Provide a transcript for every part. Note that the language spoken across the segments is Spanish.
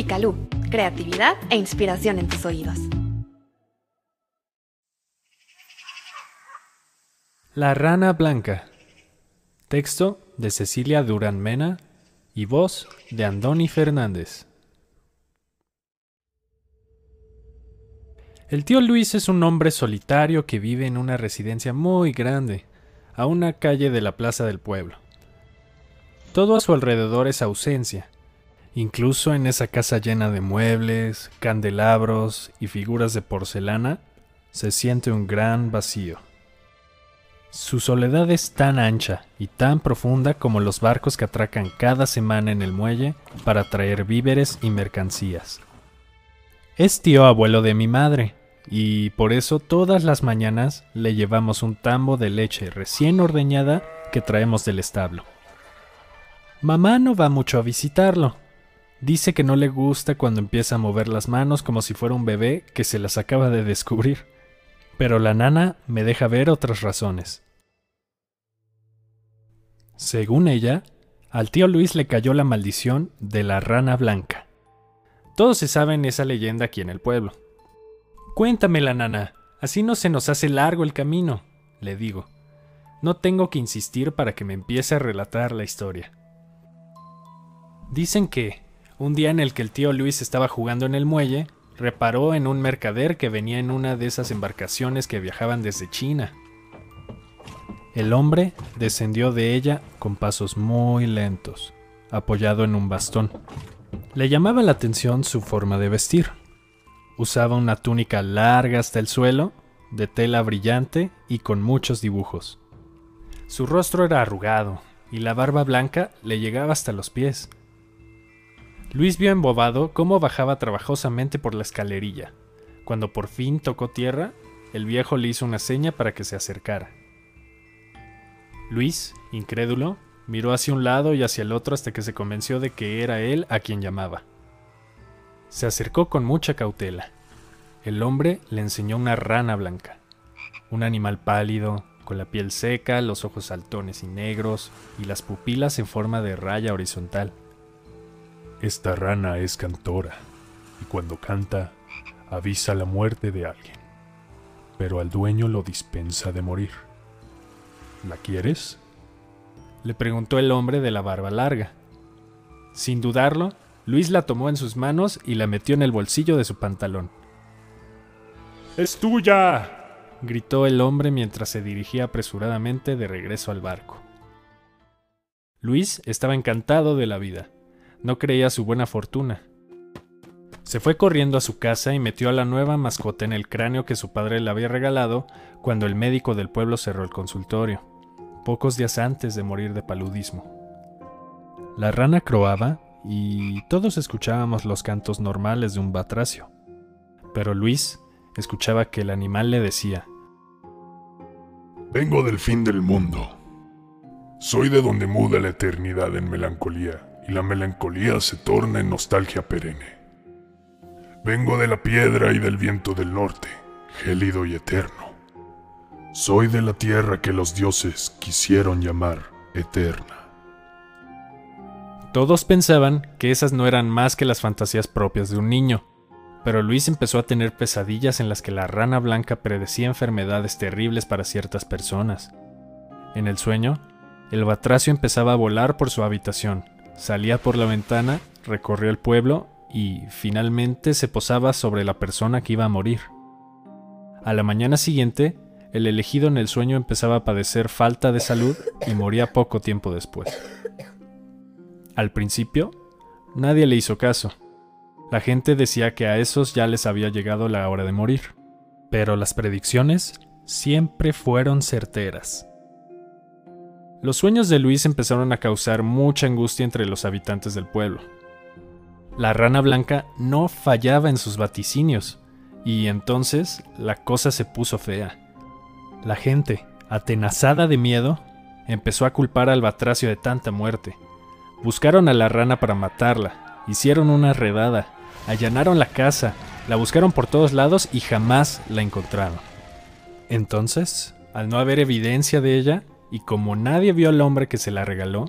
Picalú, creatividad e inspiración en tus oídos. La rana blanca. Texto de Cecilia Durán Mena y voz de Andoni Fernández. El tío Luis es un hombre solitario que vive en una residencia muy grande, a una calle de la plaza del pueblo. Todo a su alrededor es ausencia, incluso en esa casa llena de muebles, candelabros y figuras de porcelana, se siente un gran vacío. Su soledad es tan ancha y tan profunda como los barcos que atracan cada semana en el muelle para traer víveres y mercancías. Es tío abuelo de mi madre, y por eso todas las mañanas le llevamos un tambo de leche recién ordeñada que traemos del establo. Mamá no va mucho a visitarlo. Dice que no le gusta cuando empieza a mover las manos como si fuera un bebé que se las acaba de descubrir pero la nana me deja ver otras razones. Según ella, al tío Luis le cayó la maldición de la rana blanca. Todos se saben esa leyenda aquí en el pueblo. Cuéntamela, nana, así no se nos hace largo el camino, le digo. No tengo que insistir para que me empiece a relatar la historia. Dicen que, un día en el que el tío Luis estaba jugando en el muelle, reparó en un mercader que venía en una de esas embarcaciones que viajaban desde China. El hombre descendió de ella con pasos muy lentos, apoyado en un bastón. Le llamaba la atención su forma de vestir. Usaba una túnica larga hasta el suelo, de tela brillante y con muchos dibujos. Su rostro era arrugado y la barba blanca le llegaba hasta los pies. Luis vio embobado cómo bajaba trabajosamente por la escalerilla. Cuando por fin tocó tierra, el viejo le hizo una seña para que se acercara. Luis, incrédulo, miró hacia un lado y hacia el otro hasta que se convenció de que era él a quien llamaba. Se acercó con mucha cautela. El hombre le enseñó una rana blanca, un animal pálido, con la piel seca, los ojos saltones y negros y las pupilas en forma de raya horizontal. Esta rana es cantora y cuando canta avisa la muerte de alguien, pero al dueño lo dispensa de morir. ¿La quieres? Le preguntó el hombre de la barba larga. Sin dudarlo, Luis la tomó en sus manos y la metió en el bolsillo de su pantalón. ¡Es tuya! gritó el hombre mientras se dirigía apresuradamente de regreso al barco. Luis estaba encantado de la vida no creía su buena fortuna. Se fue corriendo a su casa y metió a la nueva mascota en el cráneo que su padre le había regalado cuando el médico del pueblo cerró el consultorio, pocos días antes de morir de paludismo. La rana croaba y todos escuchábamos los cantos normales de un batracio. Pero Luis escuchaba que el animal le decía, Vengo del fin del mundo. Soy de donde muda la eternidad en melancolía y la melancolía se torna en nostalgia perenne. Vengo de la piedra y del viento del norte, gélido y eterno. Soy de la tierra que los dioses quisieron llamar eterna. Todos pensaban que esas no eran más que las fantasías propias de un niño, pero Luis empezó a tener pesadillas en las que la rana blanca predecía enfermedades terribles para ciertas personas. En el sueño, el batracio empezaba a volar por su habitación, Salía por la ventana, recorrió el pueblo y finalmente se posaba sobre la persona que iba a morir. A la mañana siguiente, el elegido en el sueño empezaba a padecer falta de salud y moría poco tiempo después. Al principio, nadie le hizo caso. La gente decía que a esos ya les había llegado la hora de morir. Pero las predicciones siempre fueron certeras. Los sueños de Luis empezaron a causar mucha angustia entre los habitantes del pueblo. La rana blanca no fallaba en sus vaticinios, y entonces la cosa se puso fea. La gente, atenazada de miedo, empezó a culpar al batracio de tanta muerte. Buscaron a la rana para matarla, hicieron una redada, allanaron la casa, la buscaron por todos lados y jamás la encontraron. Entonces, al no haber evidencia de ella, y como nadie vio al hombre que se la regaló,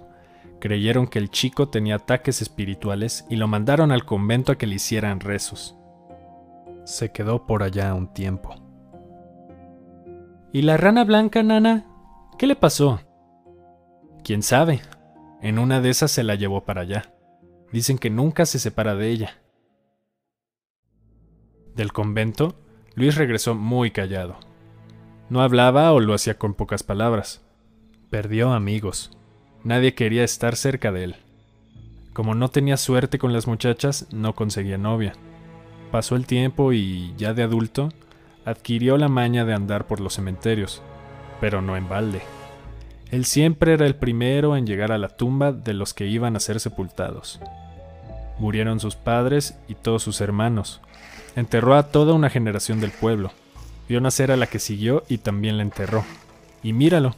Creyeron que el chico tenía ataques espirituales y lo mandaron al convento a que le hicieran rezos. Se quedó por allá un tiempo. ¿Y la rana blanca, nana? ¿Qué le pasó? ¿Quién sabe? En una de esas se la llevó para allá. Dicen que nunca se separa de ella. Del convento, Luis regresó muy callado. No hablaba o lo hacía con pocas palabras. Perdió amigos. Nadie quería estar cerca de él. Como no tenía suerte con las muchachas, no conseguía novia. Pasó el tiempo y, ya de adulto, adquirió la maña de andar por los cementerios, pero no en balde. Él siempre era el primero en llegar a la tumba de los que iban a ser sepultados. Murieron sus padres y todos sus hermanos. Enterró a toda una generación del pueblo. Vio nacer a la que siguió y también la enterró. Y míralo,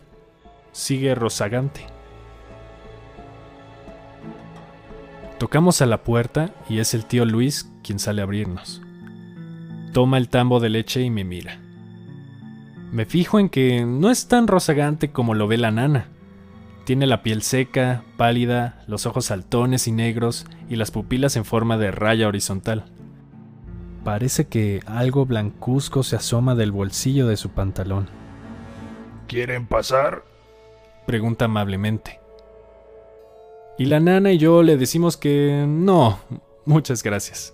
sigue rozagante. Tocamos a la puerta y es el tío Luis quien sale a abrirnos. Toma el tambo de leche y me mira. Me fijo en que no es tan rozagante como lo ve la nana. Tiene la piel seca, pálida, los ojos saltones y negros y las pupilas en forma de raya horizontal. Parece que algo blancuzco se asoma del bolsillo de su pantalón. ¿Quieren pasar? Pregunta amablemente. Y la nana y yo le decimos que no, muchas gracias.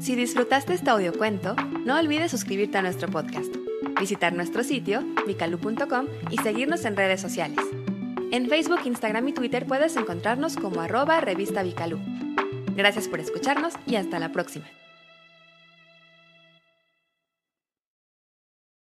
Si disfrutaste este audiocuento, no olvides suscribirte a nuestro podcast, visitar nuestro sitio, vicalu.com y seguirnos en redes sociales. En Facebook, Instagram y Twitter puedes encontrarnos como arroba revista Vicalú. Gracias por escucharnos y hasta la próxima.